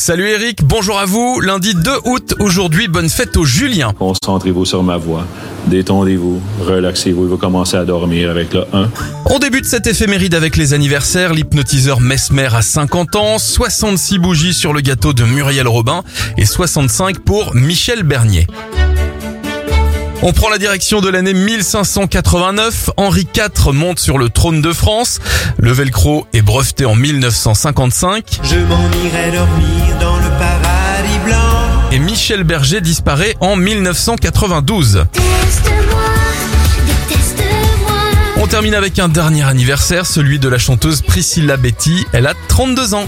Salut Eric, bonjour à vous. Lundi 2 août, aujourd'hui, bonne fête aux Julien. Concentrez-vous sur ma voix. Détendez-vous, relaxez-vous et vous commencez à dormir avec le 1. On débute cette éphéméride avec les anniversaires. L'hypnotiseur Mesmer a 50 ans, 66 bougies sur le gâteau de Muriel Robin et 65 pour Michel Bernier. On prend la direction de l'année 1589. Henri IV monte sur le trône de France. Le velcro est breveté en 1955. Je m'en irai dormir dans le paradis blanc. Et Michel Berger disparaît en 1992. Teste-moi, déteste-moi. On termine avec un dernier anniversaire, celui de la chanteuse Priscilla Betty. Elle a 32 ans.